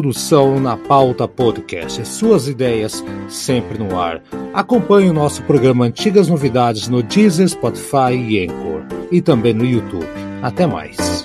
produção na Pauta Podcast. Suas ideias sempre no ar. Acompanhe o nosso programa Antigas Novidades no Deezer, Spotify e Anchor. E também no YouTube. Até mais.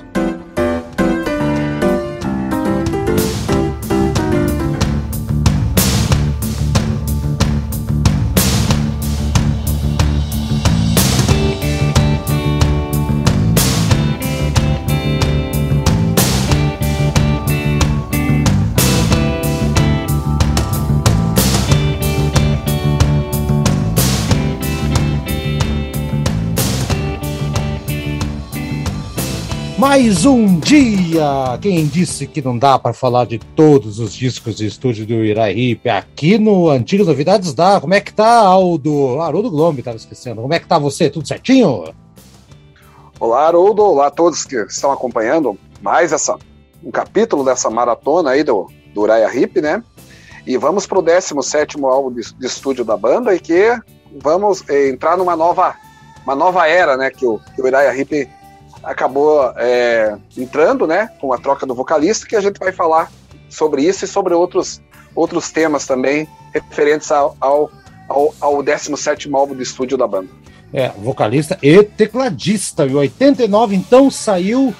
Mais um dia! Quem disse que não dá para falar de todos os discos de estúdio do Iraípe aqui no Antigas Novidades dá. Como é que tá, Aldo? Haroldo Glombe, tava esquecendo. Como é que tá você? Tudo certinho? Olá, Haroldo. Olá a todos que estão acompanhando mais essa, um capítulo dessa maratona aí do, do Uriah Hip, né? E vamos pro 17 álbum de, de, estúdio da banda e que vamos eh, entrar numa nova, uma nova era, né? Que o, que o Uriah Hip acabou é, entrando, né, com a troca do vocalista, que a gente vai falar sobre isso e sobre outros, outros temas também referentes ao, ao, ao, ao 17 álbum de estúdio da banda. É, vocalista e tecladista. Em 89, então, saiu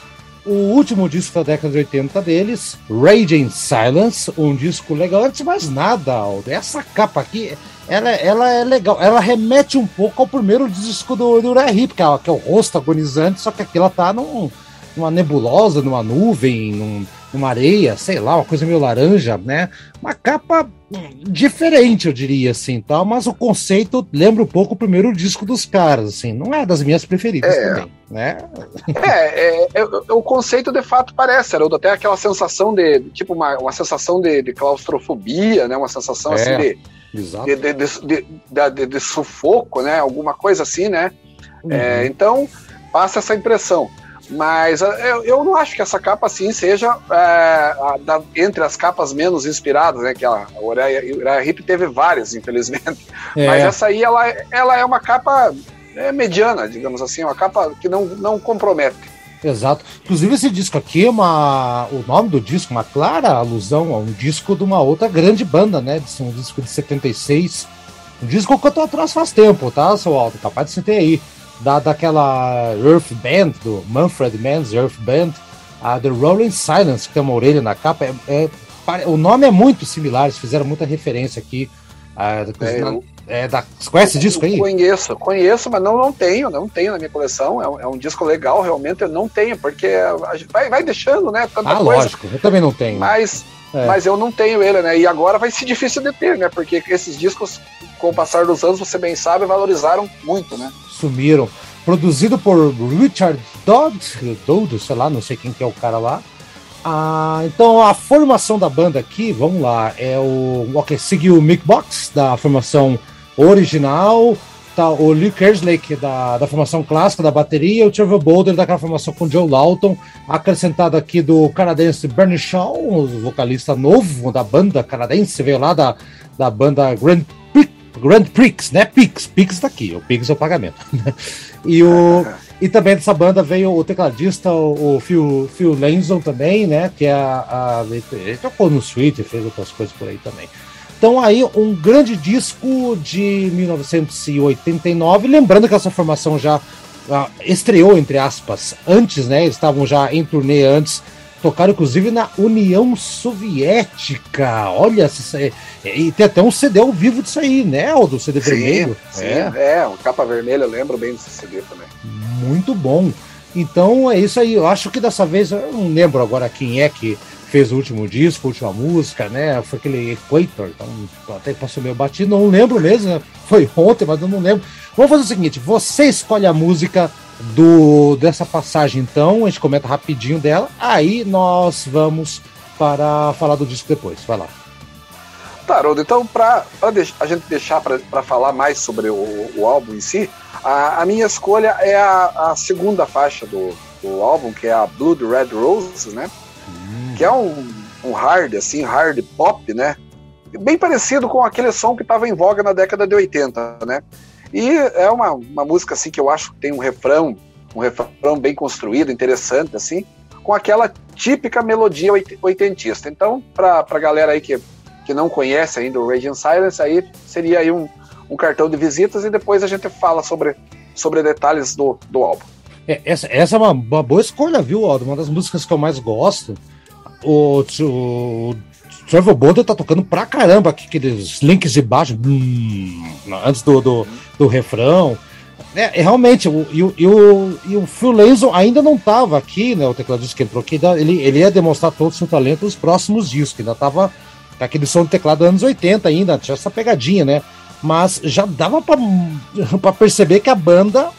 o último disco da década de 80 deles, Raging Silence, um disco legal. Antes de mais nada, Aldo, essa capa aqui ela, ela é legal. Ela remete um pouco ao primeiro disco do, do Uriah Heep, que, é, que é o rosto agonizante, só que aqui ela tá num, numa nebulosa, numa nuvem, num, numa areia, sei lá, uma coisa meio laranja, né? Uma capa diferente, eu diria, assim, tal, mas o conceito lembra um pouco o primeiro disco dos caras, assim, não é das minhas preferidas é. também, né? É, é, é, o conceito de fato parece, Haroldo, até aquela sensação de, tipo, uma, uma sensação de, de claustrofobia, né? Uma sensação assim é. de de, de, de, de, sufoco, né? Alguma coisa assim, né? Uhum. É, então, passa essa impressão. Mas é, eu, eu, não acho que essa capa assim seja é, a, da, entre as capas menos inspiradas, né? Que a Uriah Hip teve várias, infelizmente. É. Mas essa aí ela, ela é uma capa é, mediana, digamos assim, uma capa que não, não compromete. Exato. Inclusive, esse disco aqui é uma. O nome do disco, uma clara alusão a um disco de uma outra grande banda, né? Um disco de 76. Um disco que eu tô atrás faz tempo, tá, seu Alto? Capaz de ter aí. Da, daquela Earth Band, do Manfred Mann's Earth Band, a The Rolling Silence, que tem uma orelha na capa. É, é, o nome é muito similar, eles fizeram muita referência aqui. É, é, da, você conhece esse disco aí? Conheço, conheço, mas não, não tenho, não tenho na minha coleção. É um, é um disco legal, realmente eu não tenho, porque vai, vai deixando, né? Tanta ah, coisa. lógico, eu também não tenho. Mas, é. mas eu não tenho ele, né? E agora vai ser difícil de ter, né? Porque esses discos, com o passar dos anos, você bem sabe, valorizaram muito, né? Sumiram. Produzido por Richard Dodd, Dodd, sei lá, não sei quem que é o cara lá. Ah, então a formação da banda aqui, vamos lá, é o. Ok, seguiu o Mick Box da formação original, tá, o Lee Kerslake da, da formação clássica da bateria, o Trevor Boulder daquela formação com Joe Lawton, acrescentado aqui do canadense Bernie Shaw, o vocalista novo da banda canadense, veio lá da, da banda Grand Prix, Grand Prix, né? Pix, Pix tá aqui, o Pix é o pagamento. e o e também dessa banda veio o tecladista, o, o Phil, Phil Lanson também, né? Que é a, a ele tocou no Sweet, fez outras coisas por aí também. Então aí um grande disco de 1989, lembrando que essa formação já uh, estreou entre aspas antes, né? Eles estavam já em turnê antes, tocaram inclusive na União Soviética. Olha, e tem até um CD ao vivo disso aí, né? O do CD sim, vermelho. Sim, é, é o capa vermelha, eu lembro bem desse CD também. Muito bom. Então é isso aí. Eu acho que dessa vez, eu não lembro agora quem é que fez o último disco, a última música, né? Foi aquele Equator, então até passou meio batido, não lembro mesmo, né? Foi ontem, mas eu não lembro. Vamos fazer o seguinte: você escolhe a música do dessa passagem, então, a gente comenta rapidinho dela, aí nós vamos para falar do disco depois. Vai lá. Tá, Rodo, então, para a gente deixar para falar mais sobre o, o álbum em si, a, a, minha escolha é a, a segunda faixa do, do álbum, que é a Blood Red Roses, né? que é um, um hard, assim, hard pop, né? Bem parecido com aquele som que estava em voga na década de 80, né? E é uma, uma música, assim, que eu acho que tem um refrão, um refrão bem construído, interessante, assim, com aquela típica melodia oitentista. Então, para a galera aí que, que não conhece ainda o Raging Silence, aí seria aí um, um cartão de visitas e depois a gente fala sobre, sobre detalhes do, do álbum. É, essa, essa é uma, uma, boa escolha, viu, Aldo? Uma das músicas que eu mais gosto. O, o Trevor Bolder tá tocando pra caramba aqui, aqueles links de baixo, hum, antes do, do, do refrão. É, é, realmente, o, e, o, e, o, e o Phil Lenzo ainda não estava aqui, né? O tecladista que entrou aqui, ele, ele ia demonstrar todo o seu talento nos próximos discos, ainda com aquele som de teclado anos 80 ainda, tinha essa pegadinha, né? Mas já dava para perceber que a banda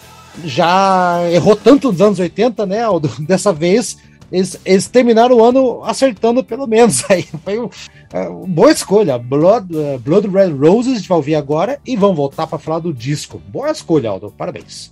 já errou tanto nos anos 80, né? Dessa vez eles, eles terminaram o ano acertando pelo menos. Aí foi uma é, boa escolha. Blood, uh, Blood Red Roses, a gente vai ouvir agora e vamos voltar para falar do disco. Boa escolha, Aldo. Parabéns.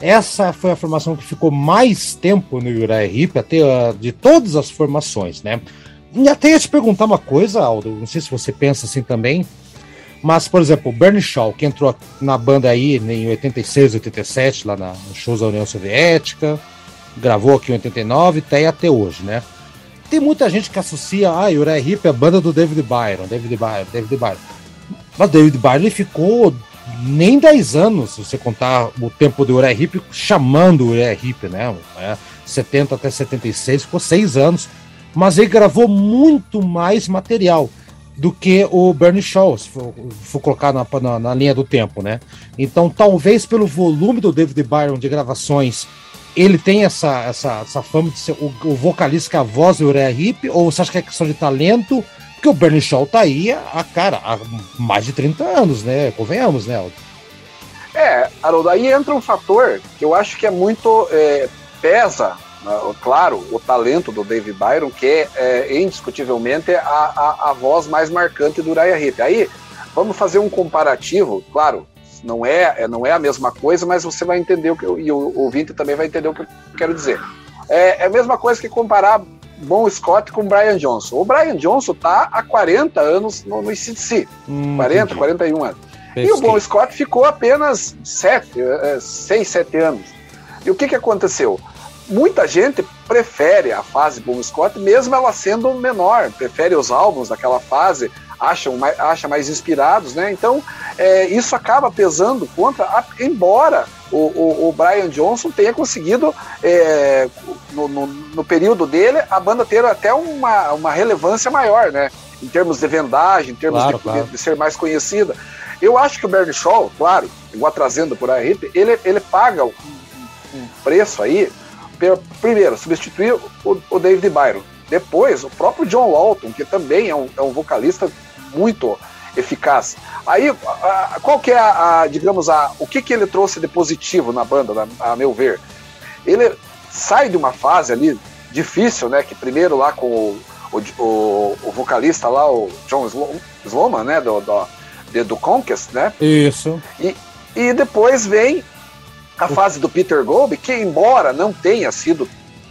Essa foi a formação que ficou mais tempo no Uriah Heep, até uh, de todas as formações, né? E até ia te perguntar uma coisa, Aldo, não sei se você pensa assim também, mas, por exemplo, o Bernie Shaw, que entrou na banda aí em 86, 87, lá na, nos shows da União Soviética, gravou aqui em 89 até até hoje, né? Tem muita gente que associa, ah, Uriah Heep é a banda do David Byron, David Byron, David Byron. Mas David Byron ficou nem 10 anos, se você contar o tempo do Uriah Heep, chamando o Uriah né? É, 70 até 76, ficou 6 anos mas ele gravou muito mais material do que o Bernie Shaw, se for, for colocar na, na, na, linha do tempo, né? Então, talvez pelo volume do David Byron de gravações, ele tem essa, essa, essa fama de ser o, o vocalista que é a voz do Uriah Heep, ou você acha que é questão de talento? Porque o Bernie Shaw tá aí, a cara, há mais de 30 anos, né? Convenhamos, né, Aldo? É, Haroldo, aí entra um fator que eu acho que é muito. É, pesa né, claro, o talento do David Byron, que é, é indiscutivelmente a, a, a, voz mais marcante do Uriah Heep. Aí, vamos fazer um comparativo, claro, não é, é, não é a mesma coisa, mas você vai entender o que eu, e o ouvinte também vai entender o que eu quero dizer. É, é a mesma coisa que comparar Bon Scott com Brian Johnson. O Brian Johnson tá há 40 anos no, no ICDC, hum, 40, entendi. 41 anos. E o Bon Scott ficou apenas 7, 6, 7 anos. E o que, que aconteceu? muita gente prefere a fase Bon Scott, mesmo ela sendo menor, prefere os álbuns daquela fase, acham mais, acha mais inspirados, né? Então, é, isso acaba pesando contra, a, embora o, o, o, Brian Johnson tenha conseguido, é, no, no, no, período dele, a banda ter até uma, uma relevância maior, né? Em termos de vendagem, em termos claro, de, claro. de, ser mais conhecida. Eu acho que o Bernie Shaw, claro, igual trazendo por aí, ele, ele paga um, um preço aí primeiro, substituir o, o, David Byron. Depois, o próprio John Walton, que também é um, é um vocalista muito eficaz. Aí, a, qual que é a, a, digamos, a, o que, que ele trouxe de positivo na banda, a, a meu ver? Ele sai de uma fase ali difícil, né? Que primeiro lá com o, o, o vocalista lá, o John Sloman, né? Do, do, do Conquest, né? Isso. E, e depois vem a fase do Peter Gold, que embora não tenha sido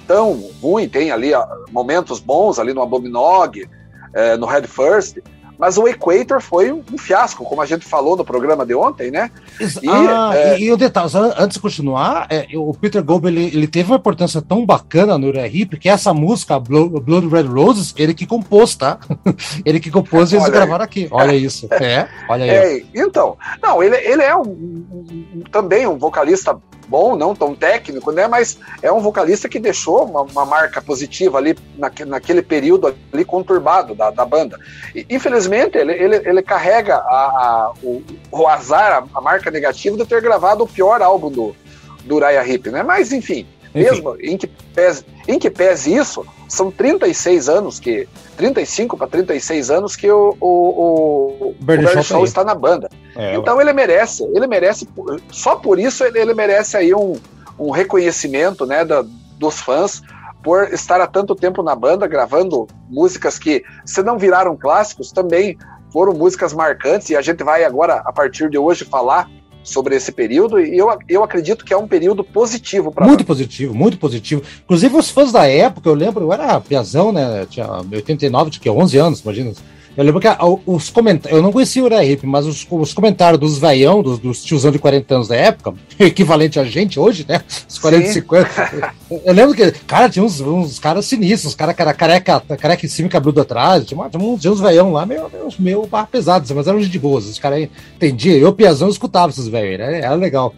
tão ruim, tem ali momentos bons ali no Abominog, é, no Head First, mas o Equator foi um, fiasco, como a gente falou no programa de ontem, né? E, ah, é... e, o detalhe, antes de continuar, é, o Peter Gold ele, ele, teve uma importância tão bacana no Hip que essa música, Blood Red Roses, ele que compôs, tá? ele que compôs e eles gravaram aqui. Olha isso. É, olha aí. É, então, não, ele, ele é um, um, também um vocalista bom, não tão técnico, né? Mas é um vocalista que deixou uma, uma marca positiva ali naque, naquele período ali conturbado da, da banda. E, infelizmente, ele, ele, ele carrega a, a, o, o azar, a, a, marca negativa de ter gravado o pior álbum do, do Uriah Heep, né? Mas, enfim, enfim. mesmo em que, pese, em que pese isso, são 36 anos que 35 para 36 anos que o, o, o, Shaw está na banda. É, então ele merece, ele merece, só por isso ele, ele merece aí um, um reconhecimento né, da, dos fãs por estar há tanto tempo na banda, gravando músicas que, se não viraram clássicos, também foram músicas marcantes, e a gente vai agora, a partir de hoje, falar sobre esse período e eu, eu acredito que é um período positivo para Muito positivo, muito positivo. Inclusive os fãs da época, eu lembro, eu era piazão, né? Tinha 89, tinha 11 anos, imagina. Eu lembro que os comentários. Eu não conhecia o Uriah mas os, os comentários dos veião, dos, dos tiozão de 40 anos da época, equivalente a gente hoje, né? Os 40 e 50. Eu lembro que, cara, tinha uns, uns caras sinistros, os caras cara, careca, careca em cima e cabeludo atrás. Tinha, tinha, uns, tinha uns veião lá meio, meio, meio pesados, mas eram de boas. Os caras entendiam. Eu, piazão, escutava esses velhos, né? Era legal.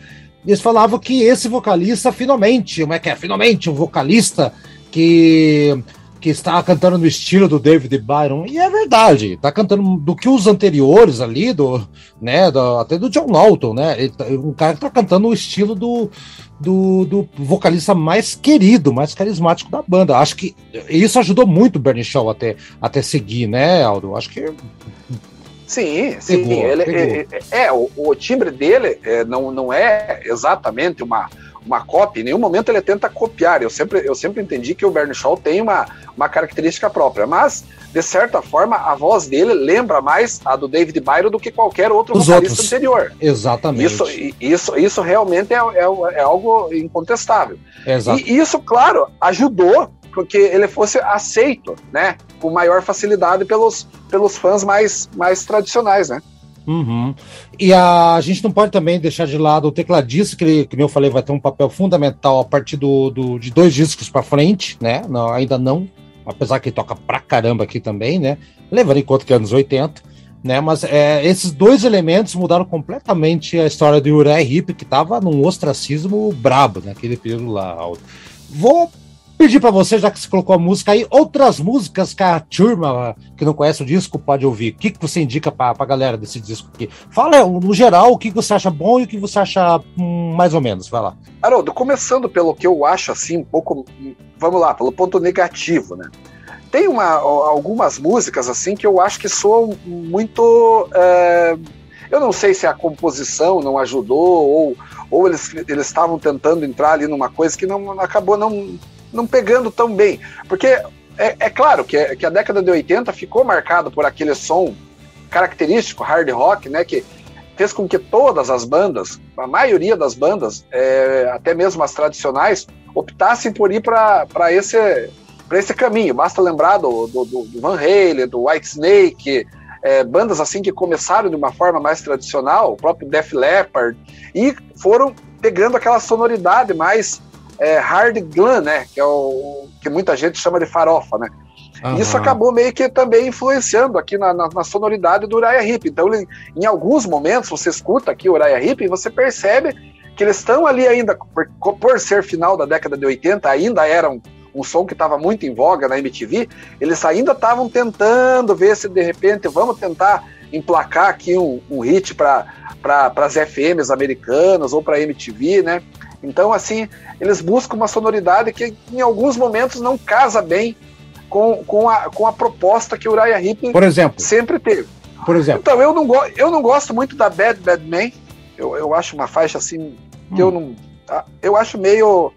Eles falavam que esse vocalista, finalmente, como é que é? Finalmente, um vocalista que que está cantando no estilo do David Byron, e é verdade, está cantando do que os anteriores ali, do, né, do, até do John Lawton, né, ele, tá, um cara que está cantando o estilo do, do, do, vocalista mais querido, mais carismático da banda. Acho que isso ajudou muito o Bernie Shaw até, até seguir, né, Aldo? Acho que Sim, sim. Pegou, ele, pegou. É, é, é, o, o, timbre dele é, não, não é exatamente uma, uma cópia, em nenhum momento ele tenta copiar. Eu sempre, eu sempre entendi que o Bernie Shaw tem uma, uma característica própria, mas de certa forma a voz dele lembra mais a do David Byron do que qualquer outro Os vocalista outros. anterior. Exatamente. Isso, isso, isso realmente é, é, é algo incontestável. Exato. E isso, claro, ajudou porque ele fosse aceito, né, com maior facilidade pelos, pelos fãs mais, mais tradicionais, né? Uhum. E a, a gente não pode também deixar de lado o tecladista, que, ele, que eu falei, vai ter um papel fundamental a partir do, do de dois discos para frente, né? Não, ainda não, apesar que ele toca pra caramba aqui também, né? Levando em conta que é anos 80, né? Mas é, esses dois elementos mudaram completamente a história do Uriah Heep, que tava num ostracismo brabo naquele período lá. Vou pedir para você, já que você colocou a música aí, outras músicas que a turma que não conhece o disco pode ouvir. O que, que você indica para a galera desse disco aqui? Fala, no geral, o que você acha bom e o que você acha hum, mais ou menos. Vai lá. Haroldo, começando pelo que eu acho assim, um pouco. Vamos lá, pelo ponto negativo, né? Tem uma, algumas músicas assim que eu acho que soam muito. É, eu não sei se a composição não ajudou ou, ou eles eles estavam tentando entrar ali numa coisa que não acabou não não pegando tão bem. Porque é, é claro que, que, a década de 80 ficou marcada por aquele som característico, hard rock, né? Que fez com que todas as bandas, a maioria das bandas, é, até mesmo as tradicionais, optassem por ir para esse, esse caminho. Basta lembrar do, do, do Van Halen, do White Snake, é, bandas assim que começaram de uma forma mais tradicional, o próprio Def Leppard, e foram pegando aquela sonoridade mais é, hard glam, né? Que é o que muita gente chama de farofa, né? Uhum. Isso acabou meio que também influenciando aqui na, na, na sonoridade do Uriah Heep. Então, ele, em alguns momentos, você escuta aqui o Uriah Heep e você percebe que eles estão ali ainda, por, por, ser final da década de 80, ainda era um, um som que estava muito em voga na MTV, eles ainda estavam tentando ver se de repente vamos tentar emplacar aqui um, um hit para as FMs americanas ou para a MTV, né? Então, assim, eles buscam uma sonoridade que em alguns momentos não casa bem com, com, a, com a proposta que o Uriah Heep Por exemplo. sempre teve. Por exemplo. Então, eu não, eu não gosto muito da Bad Bad Man. Eu, eu acho uma faixa assim que hum. eu não. Eu acho meio.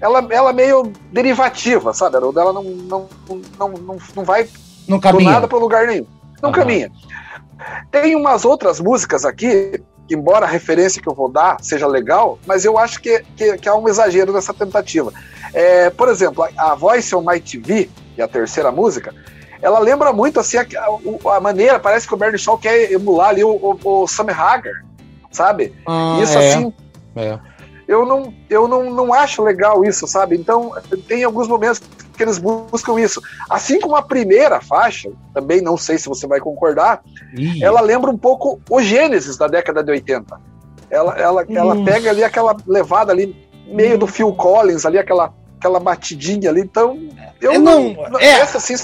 Ela, ela meio derivativa, sabe? Ela não, não, não, não, não vai não caminha. nada para lugar nenhum. Não caminha. Tem umas outras músicas aqui embora a referência que eu vou dar seja legal, mas eu acho que, que, que há um exagero nessa tentativa. É, por exemplo, a, a Voice on My TV, que é a terceira música, ela lembra muito assim a, a, a, maneira, parece que o Bernie Shaw quer emular ali o, o, o Sam Hagar, sabe? Ah, isso é. assim. É. Eu, não, eu não, não acho legal isso, sabe? Então, tem alguns momentos que eles buscam isso. Assim como a primeira faixa, também não sei se você vai concordar, Ih. ela lembra um pouco o Gênesis da década de 80. Ela, ela, ela pega ali aquela levada ali, meio do Phil Collins, ali, aquela, aquela batidinha ali. Então, eu é, não. não é. Essa, assim,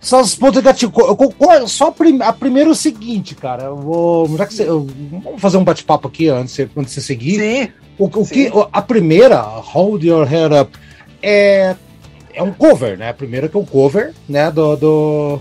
só os pontos negativos. Eu só a, a primeiro é o seguinte, cara. Eu vou. Já que você, eu, vamos fazer um bate-papo aqui antes, antes de você seguir. Sim. O, o Sim. que, a primeira, Hold Your Head Up, é é um cover, né? A primeira que é um cover, né? Do. do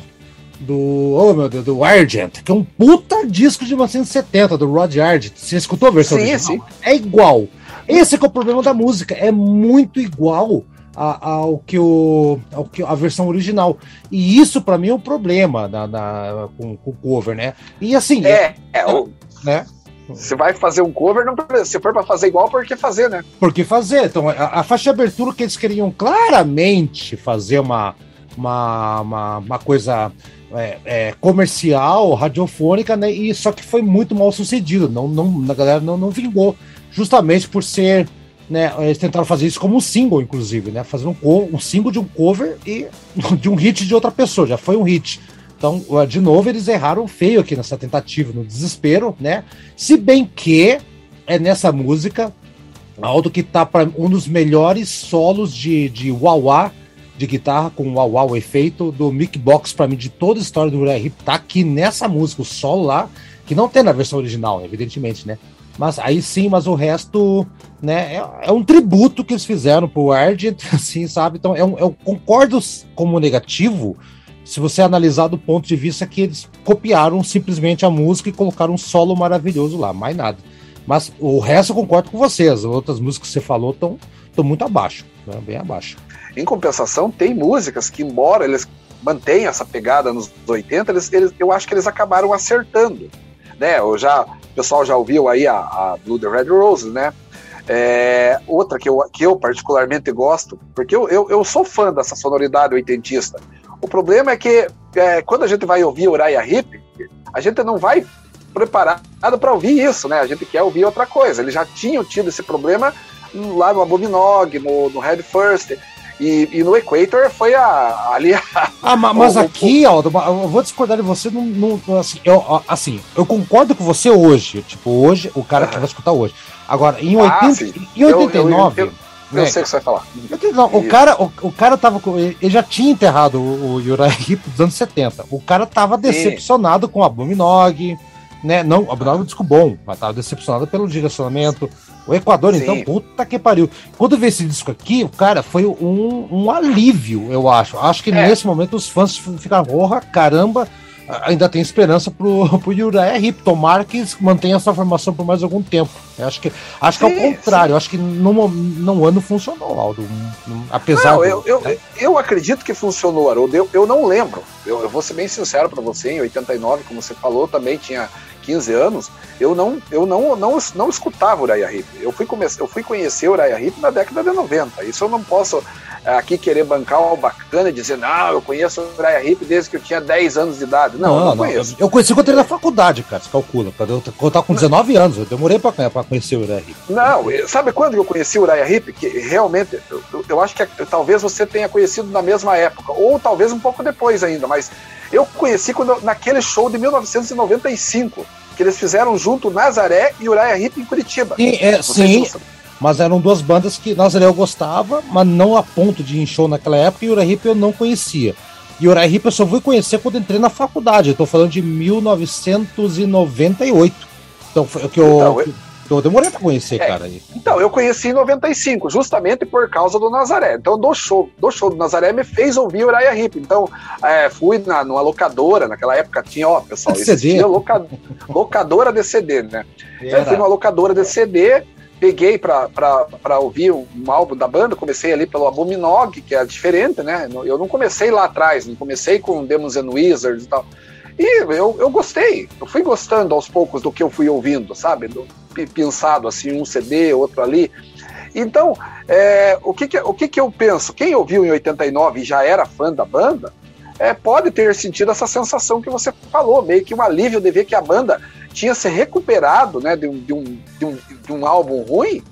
do, oh meu Deus, do Argent, que é um puta disco de 1970 do Rod Argent. Você escutou a versão sim, original? Sim. É igual. Esse é, é o problema da música, é muito igual ao que, o, ao que a versão original. E isso para mim é um problema na, na com, com o cover, né? E assim, é, é, é o, né? Você vai fazer um cover, não se for para fazer igual, por que fazer, né? Por que fazer? Então, a, a, faixa de abertura que eles queriam claramente fazer uma, uma, uma, uma coisa é, é, comercial, radiofônica, né? E só que foi muito mal sucedido. Não, não, a galera não, não vingou. Justamente por ser. Né, eles tentaram fazer isso como um single, inclusive, né? Fazer um, um single de um cover e de um hit de outra pessoa. Já foi um hit. Então, de novo, eles erraram feio aqui nessa tentativa, no desespero, né? Se bem que é nessa música, Aldo que tá para um dos melhores solos de, de wah-wah, de guitarra com wah-wah, o efeito do Mick Box, para mim, de toda a história do Heep, tá aqui nessa música, o solo lá, que não tem na versão original, evidentemente, né? Mas aí sim, mas o resto, né, é, é um tributo que eles fizeram pro Argent, assim, sabe? Então, é um, eu concordo como negativo, se você analisar do ponto de vista que eles copiaram simplesmente a música e colocaram um solo maravilhoso lá, mais nada. Mas o resto eu concordo com você. As outras músicas que você falou estão muito abaixo, né? bem abaixo. Em compensação, tem músicas que, embora eles mantenham essa pegada nos 80, eles, eles, eu acho que eles acabaram acertando. Né? Eu já, o pessoal já ouviu aí a, a Blue the Red Roses, né? É, outra que eu, que eu particularmente gosto, porque eu, eu, eu sou fã dessa sonoridade oitentista. O problema é que é, quando a gente vai ouvir Uriah Heep, a gente não vai preparado para ouvir isso, né? A gente quer ouvir outra coisa. Eles já tinham tido esse problema lá no Abominog, no, no Head First. E, e, no Equator foi a, ali a, Ah, mas o, aqui. Aldo, eu vou discordar de você. Não, não, assim, eu, assim, eu concordo com você hoje. Tipo, hoje, o cara que vai escutar hoje. Agora, em, 80, ah, em 89. Eu, eu, eu, né, sei o que você vai falar. o, cara, o, o, cara tava. Ele já tinha enterrado o, o Heep dos anos 70. O cara tava decepcionado com a Abominog né? Não, Abu disco bom, mas tava decepcionado pelo direcionamento. O Equador, Sim. então, puta que pariu. Quando vê esse disco aqui, cara, foi um, um alívio, eu acho. Acho que é. nesse momento os fãs ficaram, porra, caramba, ainda tem esperança pro, pro Uriah Heep. Tomara que mantenha essa formação por mais algum tempo. Eu acho que, acho sim, que é o contrário. Acho que no, no ano funcionou, Aldo. Apesar não, do, eu, eu, né? eu acredito que funcionou, Haroldo. Eu, eu não lembro. Eu, eu vou ser bem sincero para você. Em 89, como você falou, também tinha 15 anos, eu não, eu não, não, não escutava Uriah Heep. Eu fui, eu fui conhecer Uriah Heep na década de 90. Isso eu não posso é, aqui querer bancar uma bacana e dizer, não, eu conheço o Uriah Heep desde que eu tinha 10 anos de idade. Não, não, eu não, conheço. Eu conheci quando ele na faculdade, cara, você calcula. Quando eu, quando eu tava com 19 anos, eu demorei pra conhecer o Uriah Heep. Não, sabe quando eu conheci o Uriah Heep? Que realmente, eu, eu acho que talvez você tenha conhecido na mesma época, ou talvez um pouco depois ainda, mas eu conheci quando, naquele show de 1995, que eles fizeram junto Nazaré e Uriah Heep em Curitiba. Sim, é, sim mas eram duas bandas que Nazaré eu gostava, mas não a ponto de ir em show naquela época, e Uriah Heep eu não conhecia. E Uriah Heep eu só fui conhecer quando entrei na faculdade, eu tô falando de 1998. Então foi que eu... Então, eu demorei pra conhecer, é, cara. Então, eu conheci em 95, justamente por causa do Nazaré. Então, do show, do show do Nazaré me fez ouvir o Uriah Heep. Então, é, fui na, numa locadora, naquela época tinha, ó, pessoal, existia loca, locadora de CD, né? Então, eu fui numa locadora de CD, peguei para ouvir um, um, álbum da banda, comecei ali pelo Abominog, que é diferente, né? Eu não comecei lá atrás, não comecei com Demons and Wizards e tal. E eu, eu gostei, eu fui gostando aos poucos do que eu fui ouvindo, sabe? Do, pensado assim, um CD, outro ali. Então, é, o, que, que, o que, que eu penso? Quem ouviu em 89 e já era fã da banda, é, pode ter sentido essa sensação que você falou, meio que um alívio de ver que a banda tinha se recuperado né, de, um, de, um, de, um, de um álbum ruim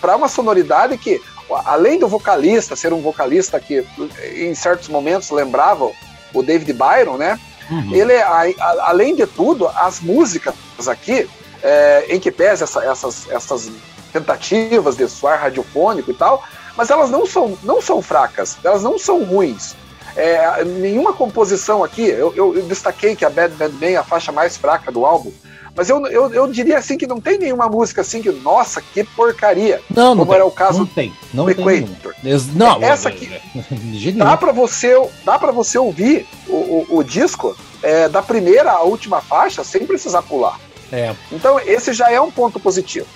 para uma sonoridade que, além do vocalista ser um vocalista que em certos momentos lembrava o David Byron, né? Uhum. Ele, a, a, além de tudo, as músicas aqui, é, em que pese essa, essas, essas tentativas de soar radiofônico e tal, mas elas não são, não são fracas, elas não são ruins. É, nenhuma composição aqui, eu, eu, eu, destaquei que a Bad Bad Man é a faixa mais fraca do álbum, mas eu, eu, eu diria assim que não tem nenhuma música assim que, nossa, que porcaria. Não, não como tem, era o caso não tem, não do tem Equator. Não, essa aqui dá para você, dá para você ouvir o, o, o disco é, da primeira à última faixa sem precisar pular. É. Então esse já é um ponto positivo.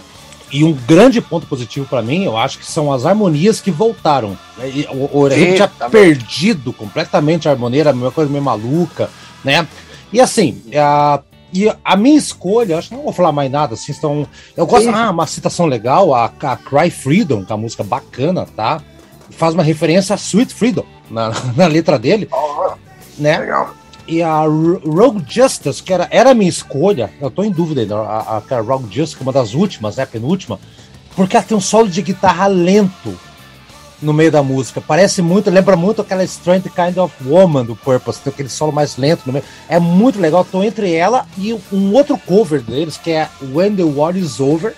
E um grande ponto positivo para mim, eu acho que são as harmonias que voltaram. O, o tinha perdido completamente a harmonia, era uma coisa meio maluca, né? E assim, a, e a minha escolha, acho que não vou falar mais nada, assim, estão. Eu gosto, ah, uma citação legal, a, a Cry Freedom, que é uma música bacana, tá? Faz uma referência a Sweet Freedom na, na letra dele. Oh, né? Legal. E a Rogue Justice, que era, era a minha escolha, eu tô em dúvida ainda, a, a, a Rogue Justice, que é uma das últimas, né, penúltima, porque ela tem um solo de guitarra lento no meio da música. Parece muito, lembra muito aquela Strength Kind of Woman do Purpose, tem aquele solo mais lento no meio. É muito legal, tô entre ela e um outro cover deles, que é When the War Is Over,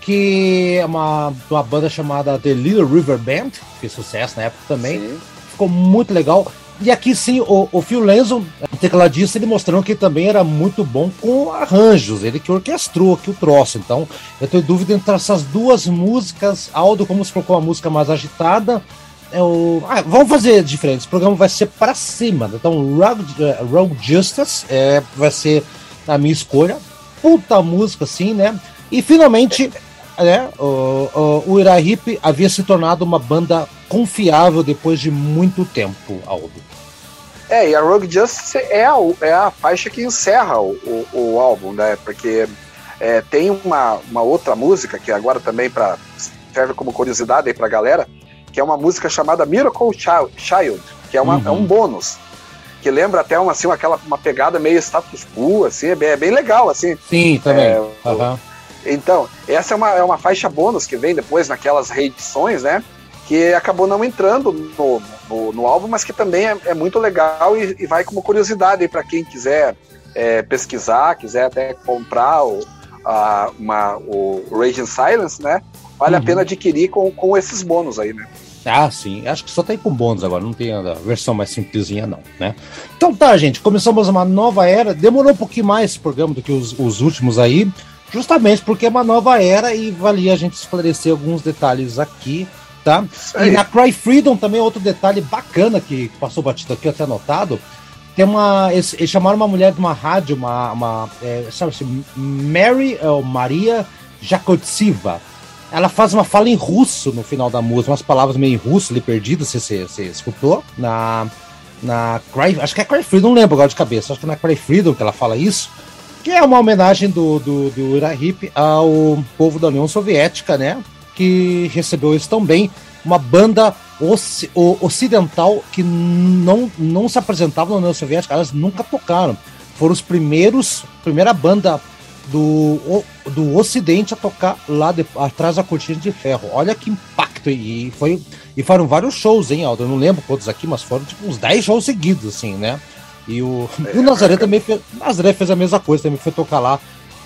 que é uma, uma banda chamada The Little River Band, que fez sucesso na época também. Sim. Ficou muito legal. E aqui sim, o, o Phil Lenzo, tecladista, ele mostrou que também era muito bom com arranjos, ele que orquestrou aqui o troço. Então, eu tenho dúvida entre essas duas músicas. Aldo, como se colocou uma música mais agitada, é o... Ah, vamos fazer diferente. Esse programa vai ser para cima. Então, uh, Rogue Justice é, vai ser a minha escolha. Puta música, assim, né? E finalmente, né, o, o, o havia se tornado uma banda confiável depois de muito tempo, Aldo. É, e a Rogue Justice é a, é a faixa que encerra o, o, o álbum, né? Porque é, tem uma, uma outra música que agora também para serve como curiosidade aí pra galera, que é uma música chamada Miracle Child, que é, uma, uhum. é um bônus. Que lembra até uma, assim, aquela, uma pegada meio status quo, assim, é bem, é bem legal, assim. Sim, também. É, uhum. Então, essa é uma, é uma faixa bônus que vem depois naquelas reedições, né? Que acabou não entrando no, no, no álbum, mas que também é, é muito legal e, e, vai como curiosidade para quem quiser é, pesquisar, quiser até comprar o, a, uma, o Raging Silence, né? Vale uhum. a pena adquirir com, com esses bônus aí, né? Ah, sim. Acho que só tem com bônus agora, não tem a versão mais simplesinha, não, né? Então tá, gente, começamos uma nova era. Demorou um pouquinho mais esse programa do que os, os últimos aí, justamente porque é uma nova era e valia a gente esclarecer alguns detalhes aqui, tá? E na Cry Freedom também outro detalhe bacana que passou batido aqui, até anotado. Tem uma. Eles, eles chamaram uma mulher de uma rádio, uma. uma é, sabe assim, Mary, ou Maria Jakotsiva ela faz uma fala em russo no final da música, umas palavras meio em russo ali perdidas, você, você, você escutou? Na, na Cry, acho que é Cry Freedom, não lembro agora de cabeça, acho que é na Cry Freedom que ela fala isso, que é uma homenagem do, do, do Irahip ao povo da União Soviética, né? Que recebeu tão bem. Uma banda ocidental que não, não se apresentava na União Soviética, elas nunca tocaram. Foram os primeiros, primeira banda do, do Ocidente a tocar lá de, atrás da cortina de ferro. Olha que impacto! E, foi, e foram vários shows, hein, Aldo? Eu não lembro quantos aqui, mas foram tipo uns 10 shows seguidos, assim, né? E o, é, o Nazaré também fez. Nazaré fez a mesma coisa, também foi tocar lá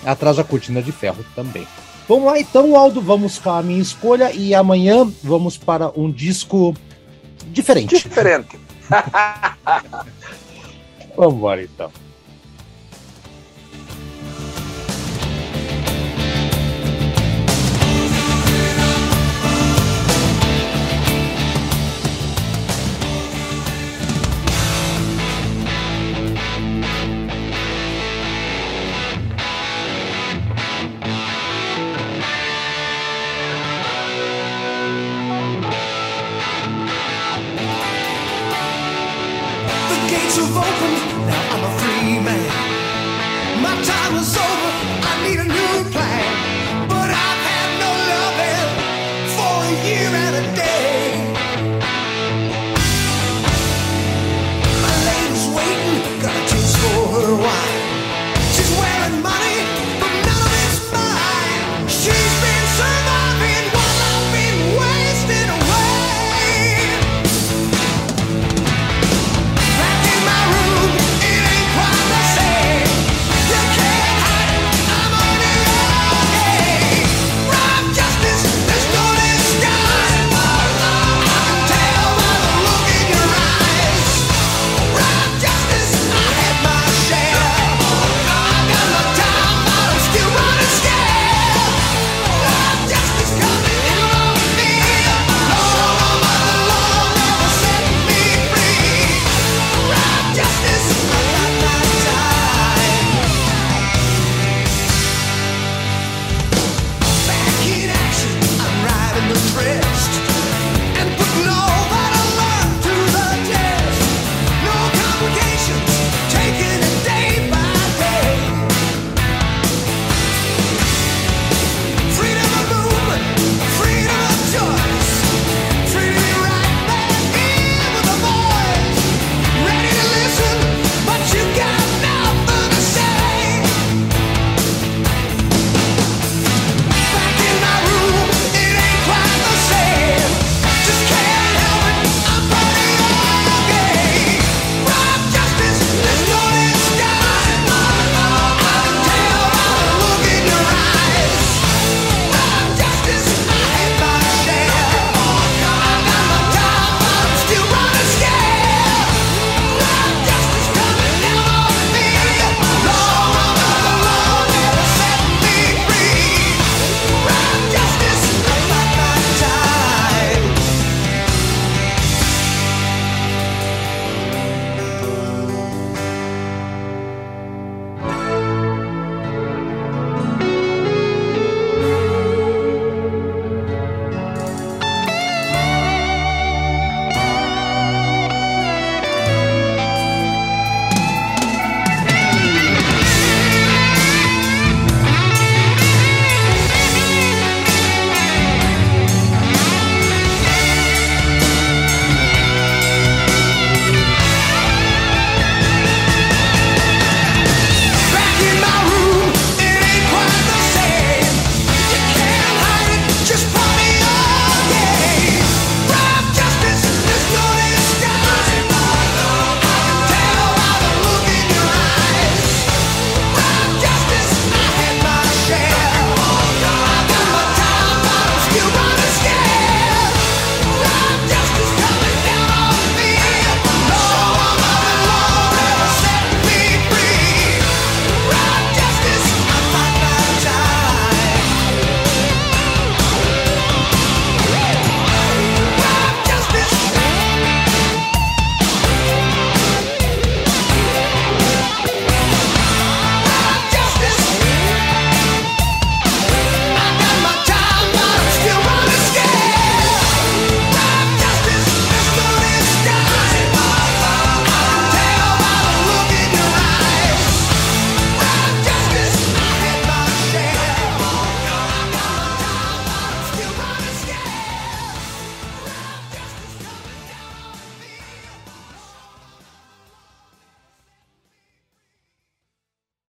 atrás da cortina de ferro também. Vamos lá então, Aldo, vamos com a minha escolha e amanhã vamos para um disco diferente. Diferente. vamos embora então.